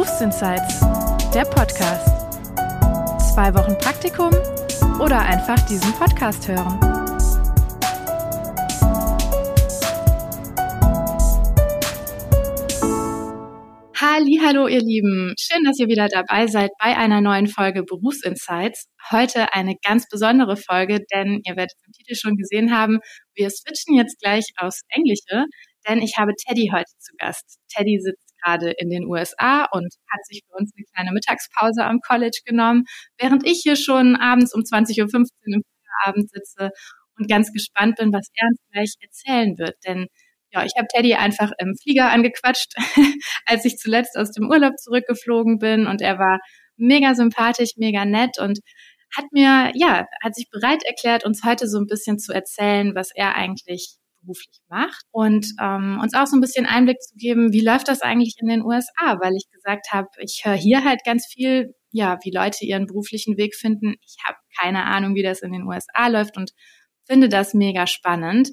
Berufsinsights, der Podcast. Zwei Wochen Praktikum oder einfach diesen Podcast hören. Hallo, ihr Lieben. Schön, dass ihr wieder dabei seid bei einer neuen Folge Berufsinsights. Heute eine ganz besondere Folge, denn ihr werdet im Titel schon gesehen haben, wir switchen jetzt gleich aufs Englische, denn ich habe Teddy heute zu Gast. Teddy sitzt gerade in den USA und hat sich für uns eine kleine Mittagspause am College genommen, während ich hier schon abends um 20.15 Uhr im Feierabend sitze und ganz gespannt bin, was er uns gleich erzählen wird. Denn ja, ich habe Teddy einfach im Flieger angequatscht, als ich zuletzt aus dem Urlaub zurückgeflogen bin und er war mega sympathisch, mega nett und hat mir, ja, hat sich bereit erklärt, uns heute so ein bisschen zu erzählen, was er eigentlich beruflich macht und ähm, uns auch so ein bisschen Einblick zu geben, wie läuft das eigentlich in den USA, weil ich gesagt habe, ich höre hier halt ganz viel, ja, wie Leute ihren beruflichen Weg finden. Ich habe keine Ahnung, wie das in den USA läuft und finde das mega spannend.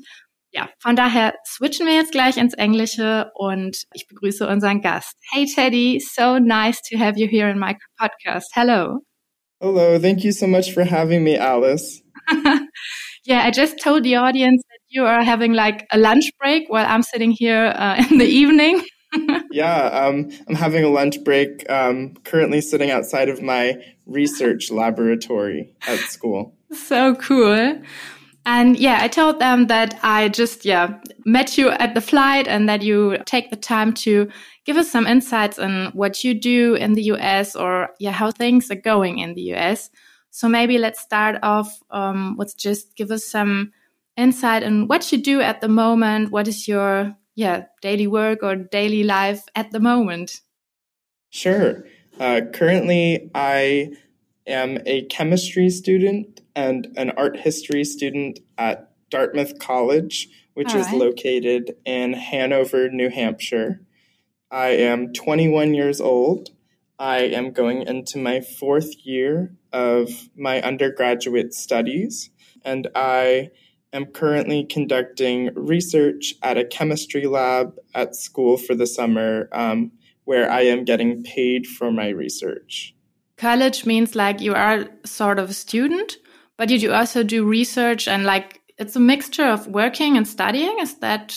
Ja, von daher switchen wir jetzt gleich ins Englische und ich begrüße unseren Gast. Hey Teddy, so nice to have you here in my podcast. Hello. Hello, thank you so much for having me, Alice. yeah, I just told the audience you are having like a lunch break while I'm sitting here uh, in the evening. yeah, um, I'm having a lunch break. Um, currently sitting outside of my research laboratory at school. So cool. And yeah, I told them that I just, yeah, met you at the flight and that you take the time to give us some insights on what you do in the US or yeah, how things are going in the US. So maybe let's start off um, with just give us some insight on what you do at the moment. What is your yeah daily work or daily life at the moment? Sure. Uh, currently, I am a chemistry student and an art history student at Dartmouth College, which All is located in Hanover, New Hampshire. I am 21 years old. I am going into my fourth year of my undergraduate studies, and I am currently conducting research at a chemistry lab at school for the summer, um, where I am getting paid for my research. College means like you are sort of a student, but you do also do research and like it's a mixture of working and studying. Is that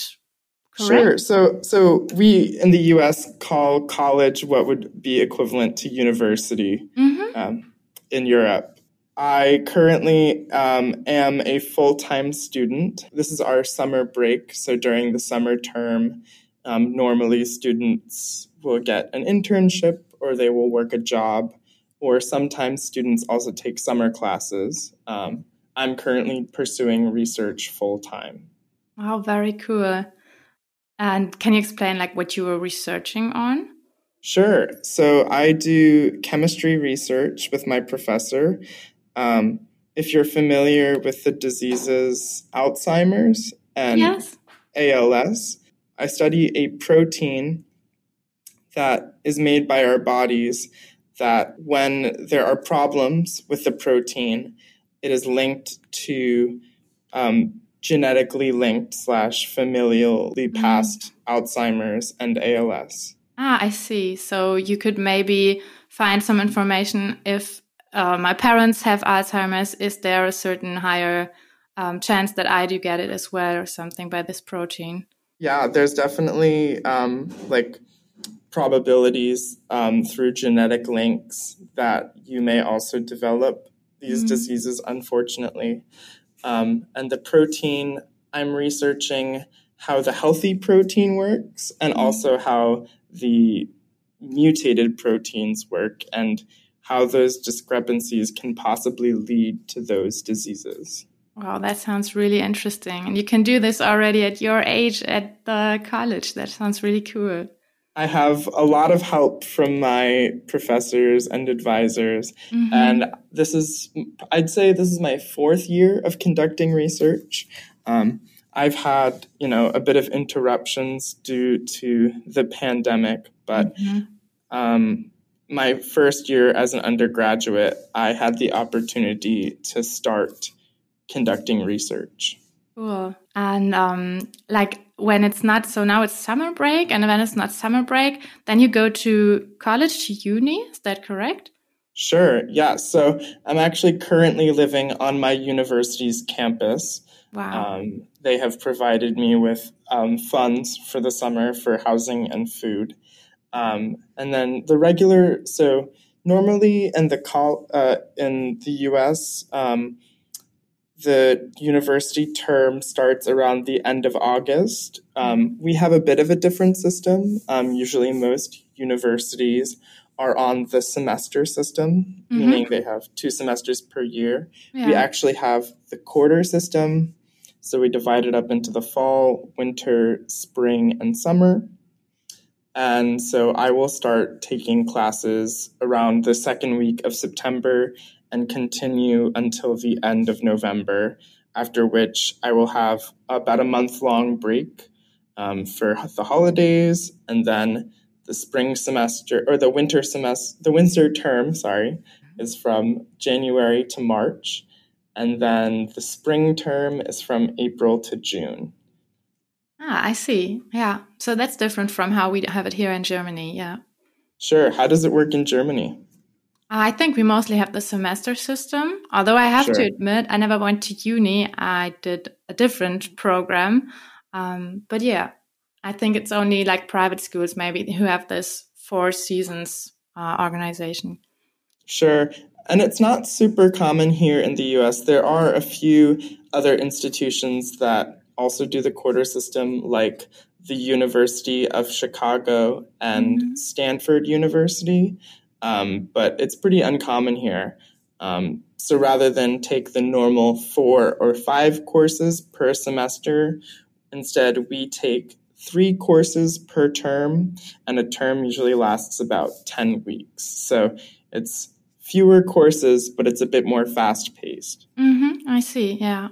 correct? Sure. So, so we in the U.S. call college what would be equivalent to university mm-hmm. um, in Europe. I currently um, am a full time student. This is our summer break. So during the summer term, um, normally students will get an internship or they will work a job or sometimes students also take summer classes. Um, I'm currently pursuing research full time. Wow, very cool. And can you explain like what you were researching on? Sure. So I do chemistry research with my professor. Um, if you're familiar with the diseases Alzheimer's and yes. ALS, I study a protein that is made by our bodies that when there are problems with the protein, it is linked to um, genetically linked slash familially mm. passed. Alzheimer's and ALS. Ah, I see. So you could maybe find some information if uh, my parents have Alzheimer's. Is there a certain higher um, chance that I do get it as well, or something by this protein? Yeah, there's definitely um, like probabilities um, through genetic links that you may also develop these mm-hmm. diseases, unfortunately. Um, and the protein, I'm researching how the healthy protein works and mm-hmm. also how the mutated proteins work and how those discrepancies can possibly lead to those diseases. Wow, that sounds really interesting. And you can do this already at your age at the college. That sounds really cool. I have a lot of help from my professors and advisors. Mm-hmm. And this is, I'd say, this is my fourth year of conducting research. Um, I've had, you know, a bit of interruptions due to the pandemic, but mm-hmm. um, my first year as an undergraduate, I had the opportunity to start conducting research. Cool. And um, like, when it's not, so now it's summer break, and when it's not summer break, then you go to college, to uni. Is that correct? Sure, yeah. So I'm actually currently living on my university's campus. Wow. Um, they have provided me with um, funds for the summer for housing and food. Um, and then the regular, so normally in the call uh, in the U.S., um, the university term starts around the end of August. Um, we have a bit of a different system. Um, usually, most universities are on the semester system, mm-hmm. meaning they have two semesters per year. Yeah. We actually have the quarter system. So we divide it up into the fall, winter, spring, and summer. And so I will start taking classes around the second week of September and continue until the end of November, after which I will have about a month long break um, for the holidays. And then the spring semester or the winter semester, the winter term, sorry, is from January to March. And then the spring term is from April to June. Ah, I see. Yeah. So that's different from how we have it here in Germany. Yeah. Sure. How does it work in Germany? I think we mostly have the semester system. Although I have sure. to admit, I never went to uni. I did a different program. Um, but yeah, I think it's only like private schools maybe who have this four seasons uh, organization. Sure. And it's not super common here in the US. There are a few other institutions that also do the quarter system, like the University of Chicago and mm-hmm. Stanford University, um, but it's pretty uncommon here. Um, so rather than take the normal four or five courses per semester, instead we take three courses per term, and a term usually lasts about 10 weeks. So it's fewer courses, but it's a bit more fast paced. Mm-hmm, I see, yeah.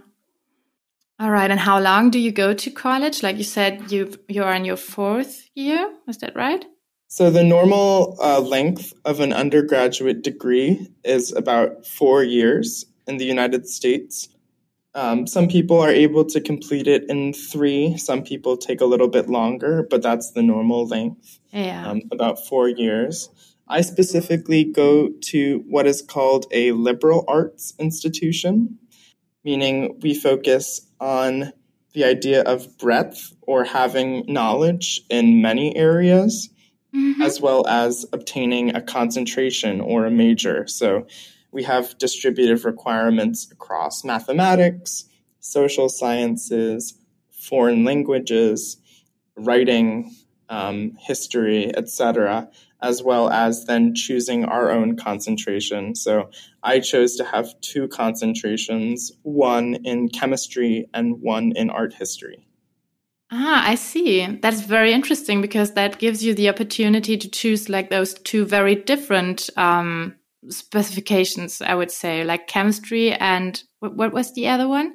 All right. And how long do you go to college? Like you said, you you're in your fourth year. Is that right? So the normal uh, length of an undergraduate degree is about four years in the United States. Um, some people are able to complete it in three. Some people take a little bit longer, but that's the normal length. Yeah. Um, about four years. I specifically go to what is called a liberal arts institution meaning we focus on the idea of breadth or having knowledge in many areas, mm-hmm. as well as obtaining a concentration or a major. So we have distributive requirements across mathematics, social sciences, foreign languages, writing, um, history, etc as well as then choosing our own concentration. So I chose to have two concentrations, one in chemistry and one in art history. Ah, I see. That's very interesting because that gives you the opportunity to choose like those two very different um, specifications, I would say, like chemistry and what, what was the other one?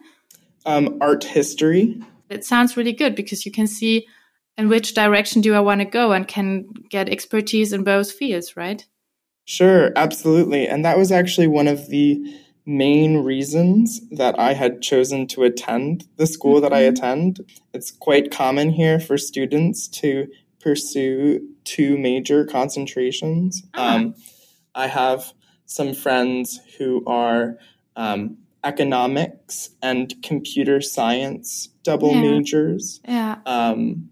Um, art history. It sounds really good because you can see in which direction do I want to go and can get expertise in both fields, right? Sure, absolutely. And that was actually one of the main reasons that I had chosen to attend the school mm-hmm. that I mm-hmm. attend. It's quite common here for students to pursue two major concentrations. Uh-huh. Um, I have some friends who are um, economics and computer science double yeah. majors. Yeah. Um,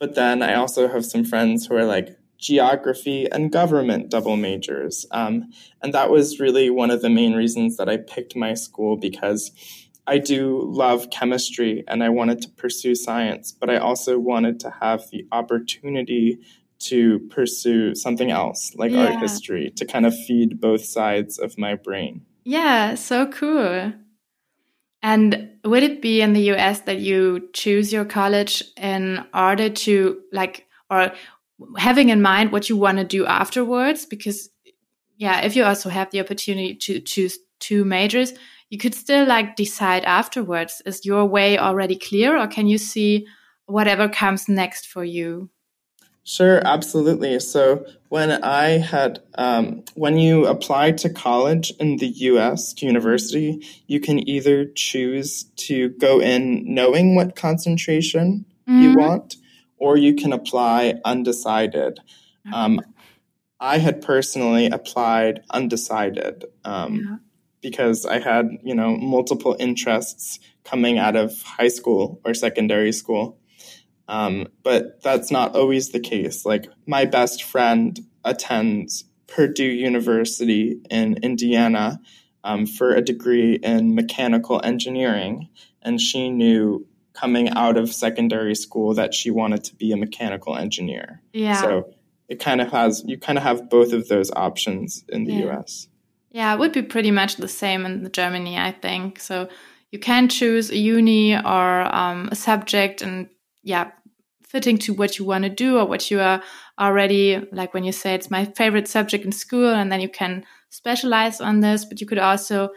but then I also have some friends who are like geography and government double majors. Um, and that was really one of the main reasons that I picked my school because I do love chemistry and I wanted to pursue science, but I also wanted to have the opportunity to pursue something else like yeah. art history to kind of feed both sides of my brain. Yeah, so cool. And would it be in the US that you choose your college in order to like, or having in mind what you want to do afterwards? Because, yeah, if you also have the opportunity to choose two majors, you could still like decide afterwards. Is your way already clear, or can you see whatever comes next for you? Sure, absolutely. So when I had, um, when you apply to college in the US, to university, you can either choose to go in knowing what concentration mm-hmm. you want, or you can apply undecided. Um, I had personally applied undecided um, yeah. because I had, you know, multiple interests coming out of high school or secondary school. Um, but that's not always the case. Like my best friend attends Purdue University in Indiana um, for a degree in mechanical engineering, and she knew coming out of secondary school that she wanted to be a mechanical engineer. Yeah. So it kind of has you kind of have both of those options in the yeah. US. Yeah, it would be pretty much the same in Germany, I think. So you can choose a uni or um, a subject and yeah fitting to what you want to do or what you are already like when you say it's my favorite subject in school and then you can specialize on this but you could also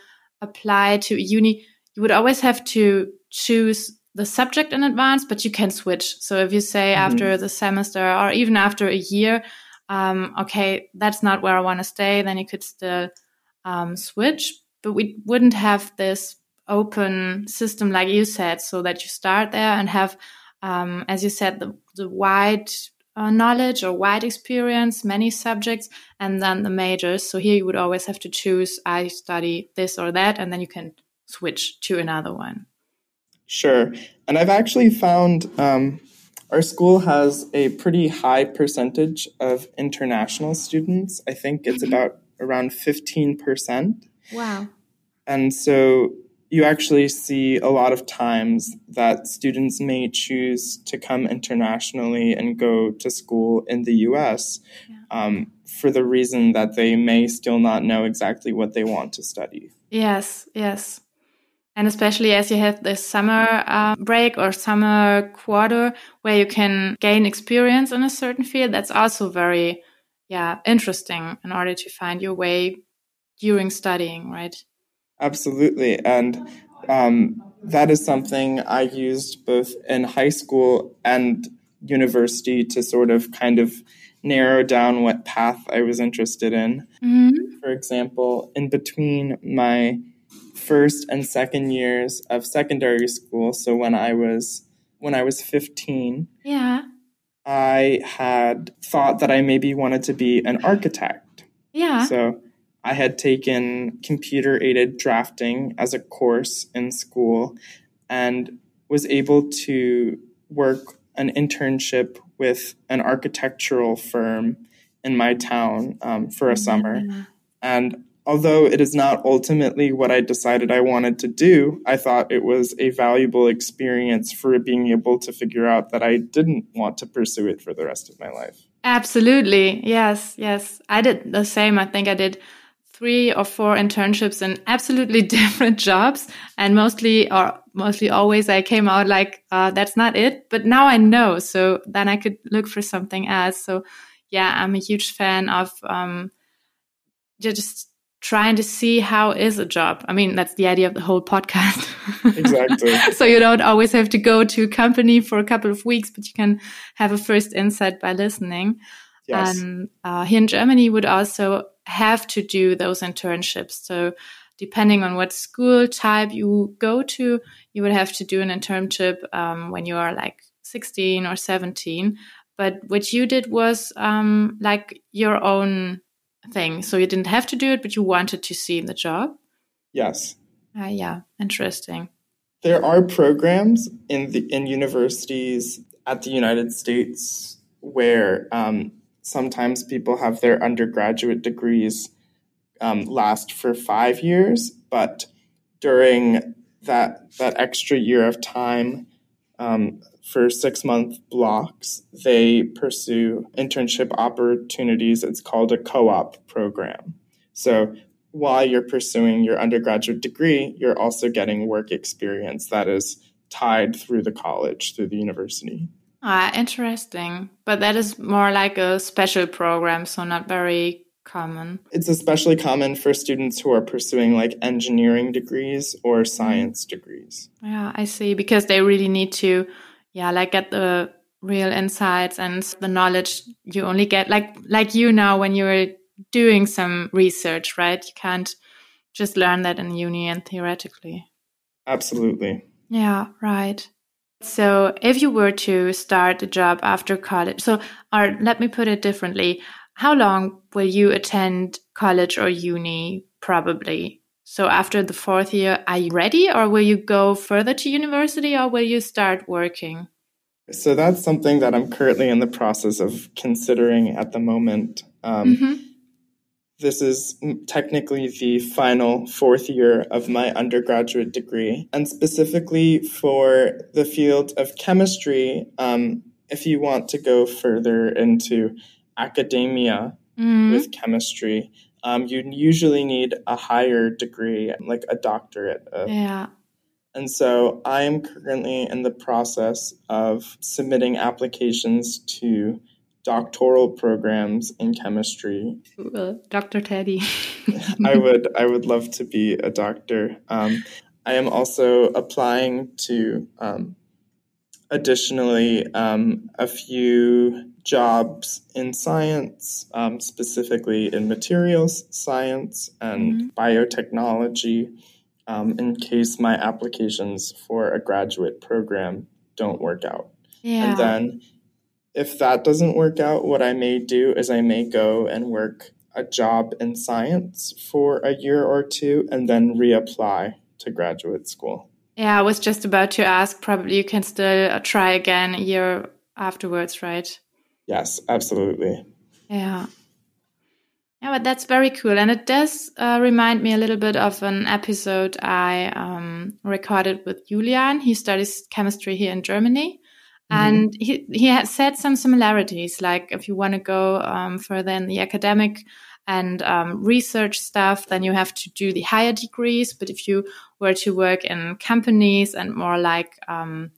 apply to uni. You would always have to choose the subject in advance but you can switch. So if you say mm-hmm. after the semester or even after a year um, okay that's not where i want to stay then you could still um, switch. But we wouldn't have this open system like you said so that you start there and have um, as you said, the, the wide uh, knowledge or wide experience, many subjects, and then the majors. So here you would always have to choose, I study this or that, and then you can switch to another one. Sure. And I've actually found um, our school has a pretty high percentage of international students. I think it's mm-hmm. about around 15%. Wow. And so you actually see a lot of times that students may choose to come internationally and go to school in the US yeah. um, for the reason that they may still not know exactly what they want to study. Yes, yes. And especially as you have the summer uh, break or summer quarter where you can gain experience in a certain field, that's also very, yeah, interesting in order to find your way during studying, right? Absolutely. And um, that is something I used both in high school and university to sort of kind of narrow down what path I was interested in. Mm-hmm. For example, in between my first and second years of secondary school, so when I was when I was 15, yeah. I had thought that I maybe wanted to be an architect. Yeah. So I had taken computer aided drafting as a course in school and was able to work an internship with an architectural firm in my town um, for a summer. Mm-hmm. And although it is not ultimately what I decided I wanted to do, I thought it was a valuable experience for being able to figure out that I didn't want to pursue it for the rest of my life. Absolutely. Yes, yes. I did the same. I think I did three or four internships in absolutely different jobs and mostly or mostly always i came out like uh, that's not it but now i know so then i could look for something else. So yeah i'm a huge fan of um, just trying to see how is a job. I mean that's the idea of the whole podcast. Exactly. So you don't always have to go to a company for a couple of weeks but you can have a first insight by listening. Yes. and uh, here in germany would also have to do those internships. So depending on what school type you go to, you would have to do an internship um, when you are like 16 or 17. But what you did was um, like your own thing. So you didn't have to do it, but you wanted to see the job. Yes. Uh, yeah, interesting. There are programs in the in universities at the United States where um, sometimes people have their undergraduate degrees um, last for five years, but during that that extra year of time um, for six month blocks, they pursue internship opportunities. It's called a co op program. So while you're pursuing your undergraduate degree, you're also getting work experience that is tied through the college, through the university. Ah, interesting. But that is more like a special program, so not very common. It's especially common for students who are pursuing like engineering degrees or science degrees. Yeah, I see. Because they really need to, yeah, like get the real insights and the knowledge you only get like like you now when you're doing some research, right? You can't just learn that in uni and theoretically. Absolutely. Yeah, right. So, if you were to start a job after college, so, or let me put it differently, how long will you attend college or uni? Probably. So, after the fourth year, are you ready, or will you go further to university, or will you start working? So, that's something that I'm currently in the process of considering at the moment. Um, mm-hmm this is technically the final fourth year of my undergraduate degree. And specifically for the field of chemistry, um, if you want to go further into academia mm. with chemistry, um, you usually need a higher degree, like a doctorate. Of, yeah. And so I am currently in the process of submitting applications to doctoral programs in chemistry. Dr. Teddy. I would I would love to be a doctor. Um, I am also applying to um, additionally um, a few jobs in science, um, specifically in materials science and mm-hmm. biotechnology, um, in case my applications for a graduate program don't work out. Yeah. And then if that doesn't work out, what I may do is I may go and work a job in science for a year or two and then reapply to graduate school. Yeah, I was just about to ask. Probably you can still uh, try again a year afterwards, right? Yes, absolutely. Yeah. Yeah, but that's very cool. And it does uh, remind me a little bit of an episode I um, recorded with Julian. He studies chemistry here in Germany. Mm-hmm. And he, he has said some similarities, like if you want to go um, further in the academic and um, research stuff, then you have to do the higher degrees. But if you were to work in companies and more like, um,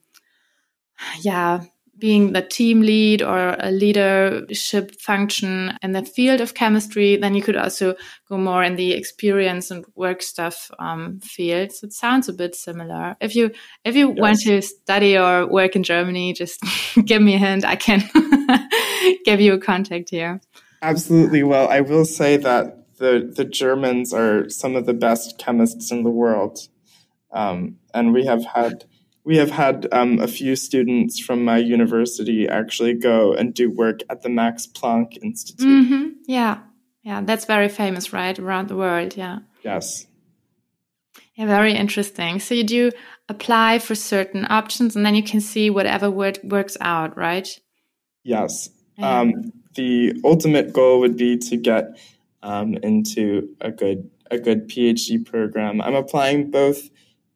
yeah, being the team lead or a leadership function in the field of chemistry, then you could also go more in the experience and work stuff um, field. So it sounds a bit similar. If you if you yes. want to study or work in Germany, just give me a hint. I can give you a contact here. Absolutely. Well, I will say that the the Germans are some of the best chemists in the world, um, and we have had we have had um, a few students from my university actually go and do work at the Max Planck Institute. Mm-hmm. Yeah, yeah, that's very famous, right, around the world. Yeah. Yes. Yeah, very interesting. So you do apply for certain options, and then you can see whatever word works out, right? Yes. Yeah. Um, the ultimate goal would be to get um, into a good a good PhD program. I'm applying both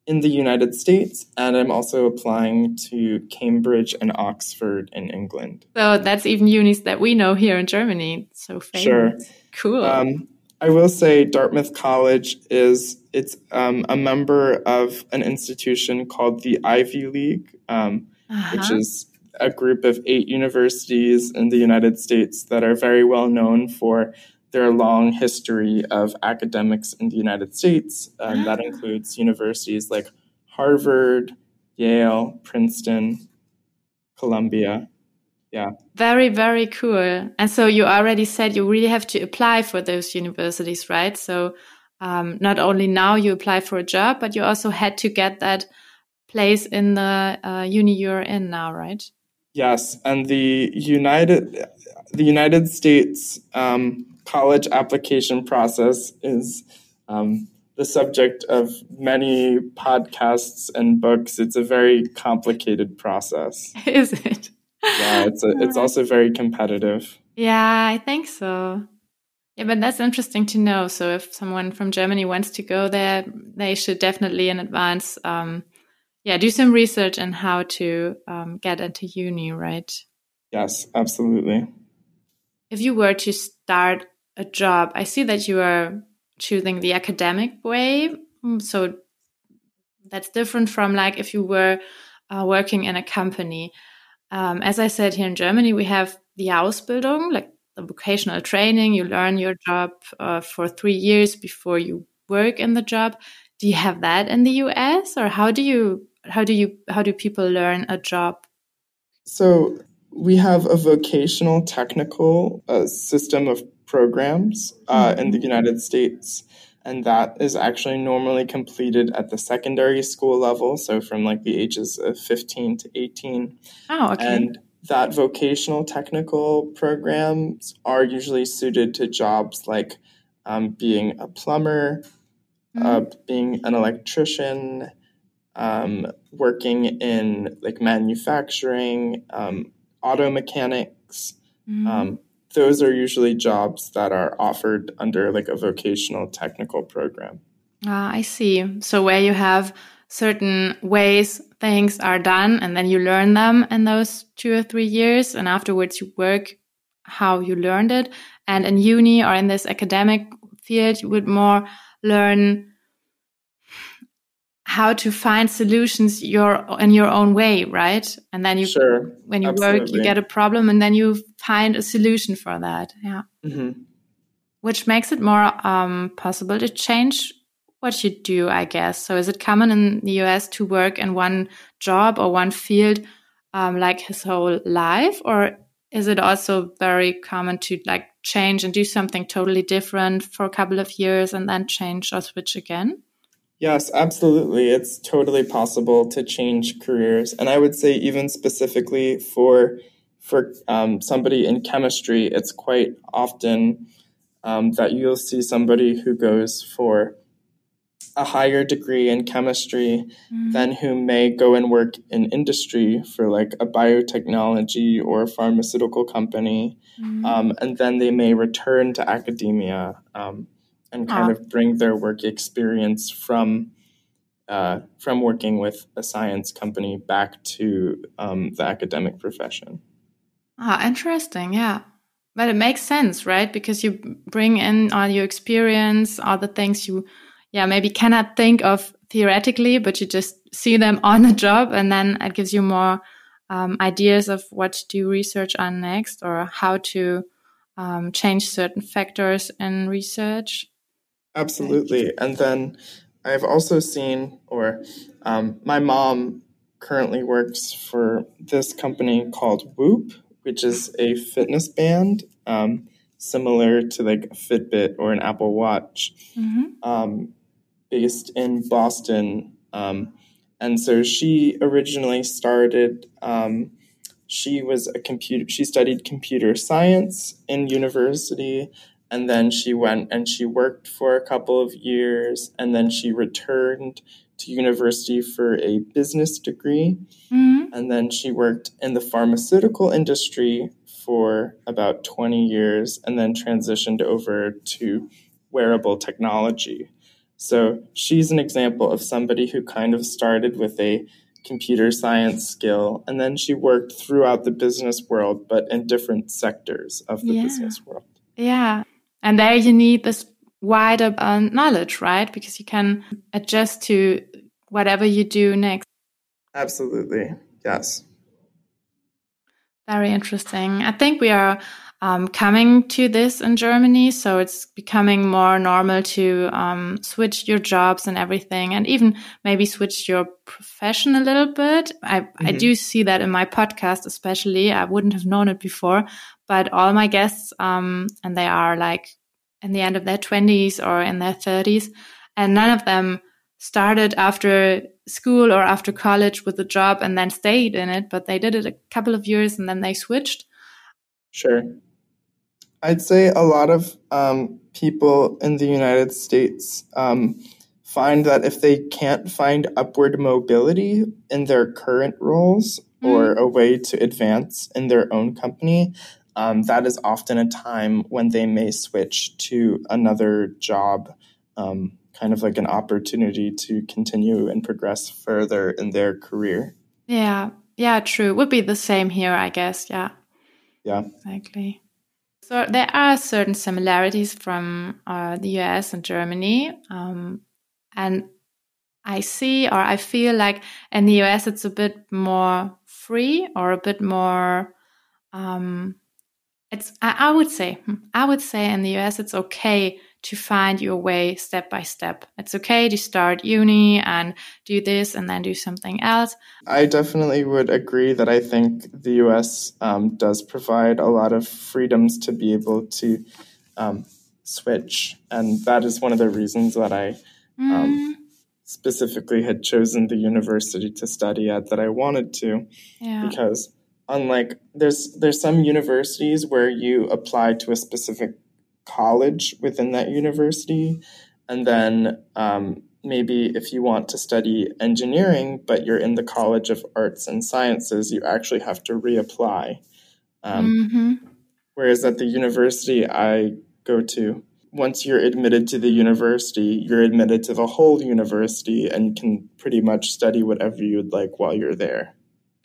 in the United States, and I'm also applying to Cambridge and Oxford in England. So that's even unis that we know here in Germany. So famous. Sure. Cool. Um, I will say Dartmouth College is it's um, a member of an institution called the Ivy League, um, uh-huh. which is a group of eight universities in the United States that are very well known for their long history of academics in the United States. Um, that ah. includes universities like Harvard, Yale, Princeton, Columbia. Yeah. Very, very cool. And so you already said you really have to apply for those universities, right? So um, not only now you apply for a job, but you also had to get that place in the uh, uni you're in now, right? Yes, and the United the United States um, college application process is um, the subject of many podcasts and books. It's a very complicated process. Is it? Yeah, it's a, it's also very competitive. Yeah, I think so. Yeah, but that's interesting to know. So if someone from Germany wants to go there, they should definitely in advance, um, yeah, do some research on how to um, get into uni, right? Yes, absolutely. If you were to start a job, I see that you are choosing the academic way. Mm, so that's different from like if you were uh, working in a company. Um, as I said, here in Germany, we have the Ausbildung, like the vocational training. You learn your job uh, for three years before you work in the job. Do you have that in the US, or how do you how do you how do people learn a job? So we have a vocational technical uh, system of programs uh, in the mm-hmm. United States. and that is actually normally completed at the secondary school level, so from like the ages of 15 to 18. Oh, okay. And that vocational technical programs are usually suited to jobs like um, being a plumber, mm-hmm. uh, being an electrician, um, working in like manufacturing, um, auto mechanics. Mm-hmm. Um, those are usually jobs that are offered under like a vocational technical program. Ah, I see. So where you have certain ways things are done and then you learn them in those two or three years and afterwards you work how you learned it. And in uni or in this academic field, you would more learn how to find solutions your in your own way, right? And then you, sure, when you absolutely. work, you get a problem, and then you find a solution for that. Yeah, mm-hmm. which makes it more um, possible to change what you do, I guess. So, is it common in the US to work in one job or one field um, like his whole life, or is it also very common to like change and do something totally different for a couple of years and then change or switch again? Yes, absolutely. It's totally possible to change careers, and I would say even specifically for for um, somebody in chemistry, it's quite often um, that you'll see somebody who goes for a higher degree in chemistry mm-hmm. then who may go and work in industry for like a biotechnology or a pharmaceutical company mm-hmm. um, and then they may return to academia um, and kind of bring their work experience from uh, from working with a science company back to um, the academic profession. Ah, interesting. Yeah. But it makes sense, right? Because you bring in all your experience, all the things you, yeah, maybe cannot think of theoretically, but you just see them on the job, and then it gives you more um, ideas of what to do research on next or how to um, change certain factors in research. Absolutely. And then I've also seen, or um, my mom currently works for this company called Whoop, which is a fitness band, um, similar to like a Fitbit or an Apple Watch, mm-hmm. um, based in Boston. Um, and so she originally started. Um, she was a computer. She studied computer science in university, and then she went and she worked for a couple of years and then she returned to university for a business degree mm-hmm. and then she worked in the pharmaceutical industry for about 20 years and then transitioned over to wearable technology so she's an example of somebody who kind of started with a computer science skill and then she worked throughout the business world but in different sectors of the yeah. business world yeah and there you need this wider uh, knowledge, right? Because you can adjust to whatever you do next. Absolutely. Yes. Very interesting. I think we are um, coming to this in Germany. So it's becoming more normal to um, switch your jobs and everything, and even maybe switch your profession a little bit. I, mm-hmm. I do see that in my podcast, especially. I wouldn't have known it before, but all my guests, um, and they are like in the end of their 20s or in their 30s, and none of them started after school or after college with a job and then stayed in it, but they did it a couple of years and then they switched. Sure. I'd say a lot of um, people in the United States um, find that if they can't find upward mobility in their current roles mm. or a way to advance in their own company, um, that is often a time when they may switch to another job, um, kind of like an opportunity to continue and progress further in their career. Yeah, yeah, true. Would be the same here, I guess. Yeah. Yeah. Exactly. So there are certain similarities from uh, the US and Germany. Um, and I see or I feel like in the US it's a bit more free or a bit more um, it's I, I would say I would say in the US it's okay to find your way step by step. It's okay to start uni and do this and then do something else. I definitely would agree that I think the US um, does provide a lot of freedoms to be able to um, switch. And that is one of the reasons that I um, mm. specifically had chosen the university to study at that I wanted to. Yeah. Because unlike there's there's some universities where you apply to a specific college within that university and then um, maybe if you want to study engineering, but you're in the College of Arts and Sciences, you actually have to reapply. Um, mm-hmm. Whereas at the university I go to, once you're admitted to the university, you're admitted to the whole university and you can pretty much study whatever you'd like while you're there.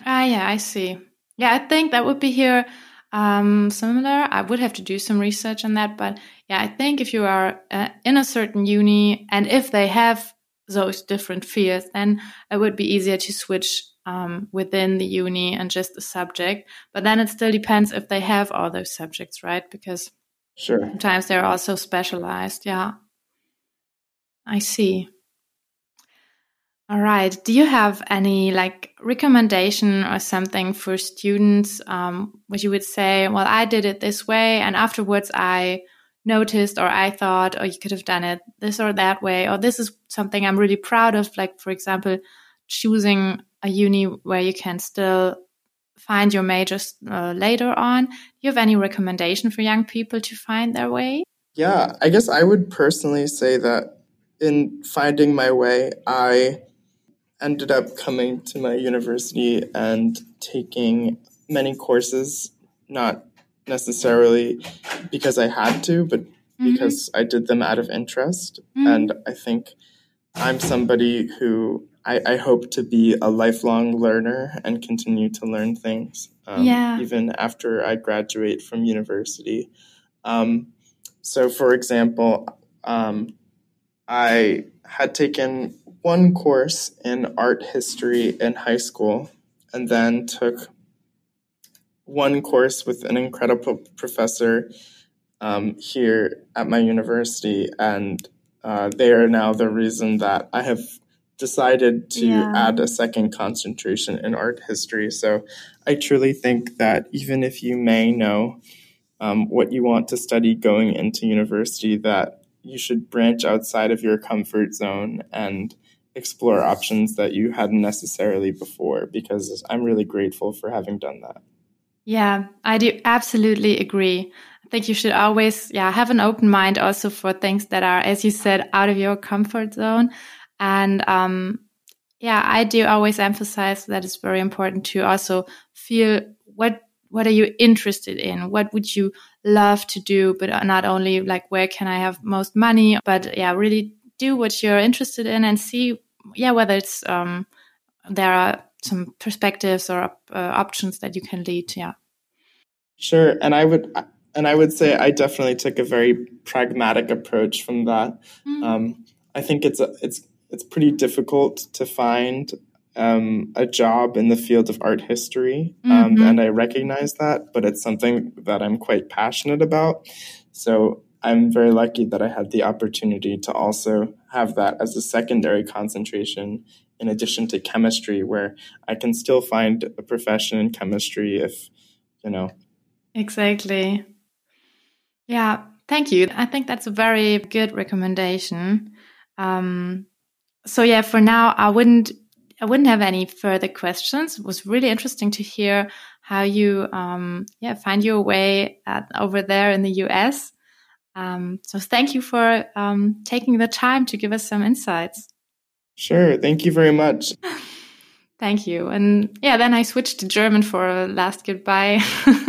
Ah, yeah, I see. Yeah, I think that would be here um, similar. I would have to do some research on that, but yeah, I think if you are uh, in a certain uni and if they have those different fields, then it would be easier to switch um, within the uni and just the subject. But then it still depends if they have all those subjects, right? Because sure. sometimes they're also specialized. Yeah, I see. All right. Do you have any like recommendation or something for students? Um, you would say, well, I did it this way, and afterwards I noticed or I thought, oh, you could have done it this or that way, or this is something I'm really proud of. Like, for example, choosing a uni where you can still find your majors uh, later on. Do you have any recommendation for young people to find their way? Yeah, I guess I would personally say that in finding my way, I ended up coming to my university and taking many courses, not necessarily because I had to, but mm-hmm. because I did them out of interest. Mm-hmm. And I think I'm somebody who I, I, hope to be a lifelong learner and continue to learn things, um, yeah. even after I graduate from university. Um, so, for example, um, I had taken one course in art history in high school and then took one course with an incredible professor um, here at my university. And uh, they are now the reason that I have decided to yeah. add a second concentration in art history. So I truly think that even if you may know um, what you want to study going into university, that you should branch outside of your comfort zone and explore options that you hadn't necessarily before because I'm really grateful for having done that. Yeah, I do absolutely agree. I think you should always yeah, have an open mind also for things that are as you said out of your comfort zone and um yeah, I do always emphasize that it's very important to also feel what what are you interested in? What would you love to do? But not only like where can I have most money, but yeah, really do what you're interested in and see yeah whether it's um, there are some perspectives or uh, options that you can lead yeah sure and i would and i would say i definitely took a very pragmatic approach from that mm. um, i think it's a, it's it's pretty difficult to find um, a job in the field of art history, um, mm-hmm. and I recognize that, but it's something that I'm quite passionate about. So I'm very lucky that I had the opportunity to also have that as a secondary concentration in addition to chemistry, where I can still find a profession in chemistry if, you know. Exactly. Yeah, thank you. I think that's a very good recommendation. Um, so yeah, for now, I wouldn't I wouldn't have any further questions. It was really interesting to hear how you um, yeah find your way at, over there in the US. Um, so thank you for um, taking the time to give us some insights. Sure. Thank you very much. Thank you. Und ja, then I switched to German for a last goodbye.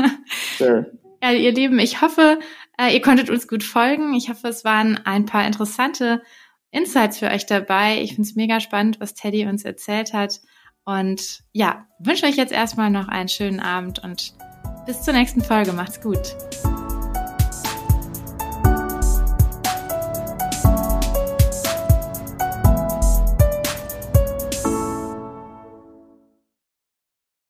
sure. Ja, ihr Lieben, ich hoffe, äh, ihr konntet uns gut folgen. Ich hoffe, es waren ein paar interessante Insights für euch dabei. Ich finde es mega spannend, was Teddy uns erzählt hat. Und ja, wünsche euch jetzt erstmal noch einen schönen Abend und bis zur nächsten Folge. Macht's gut.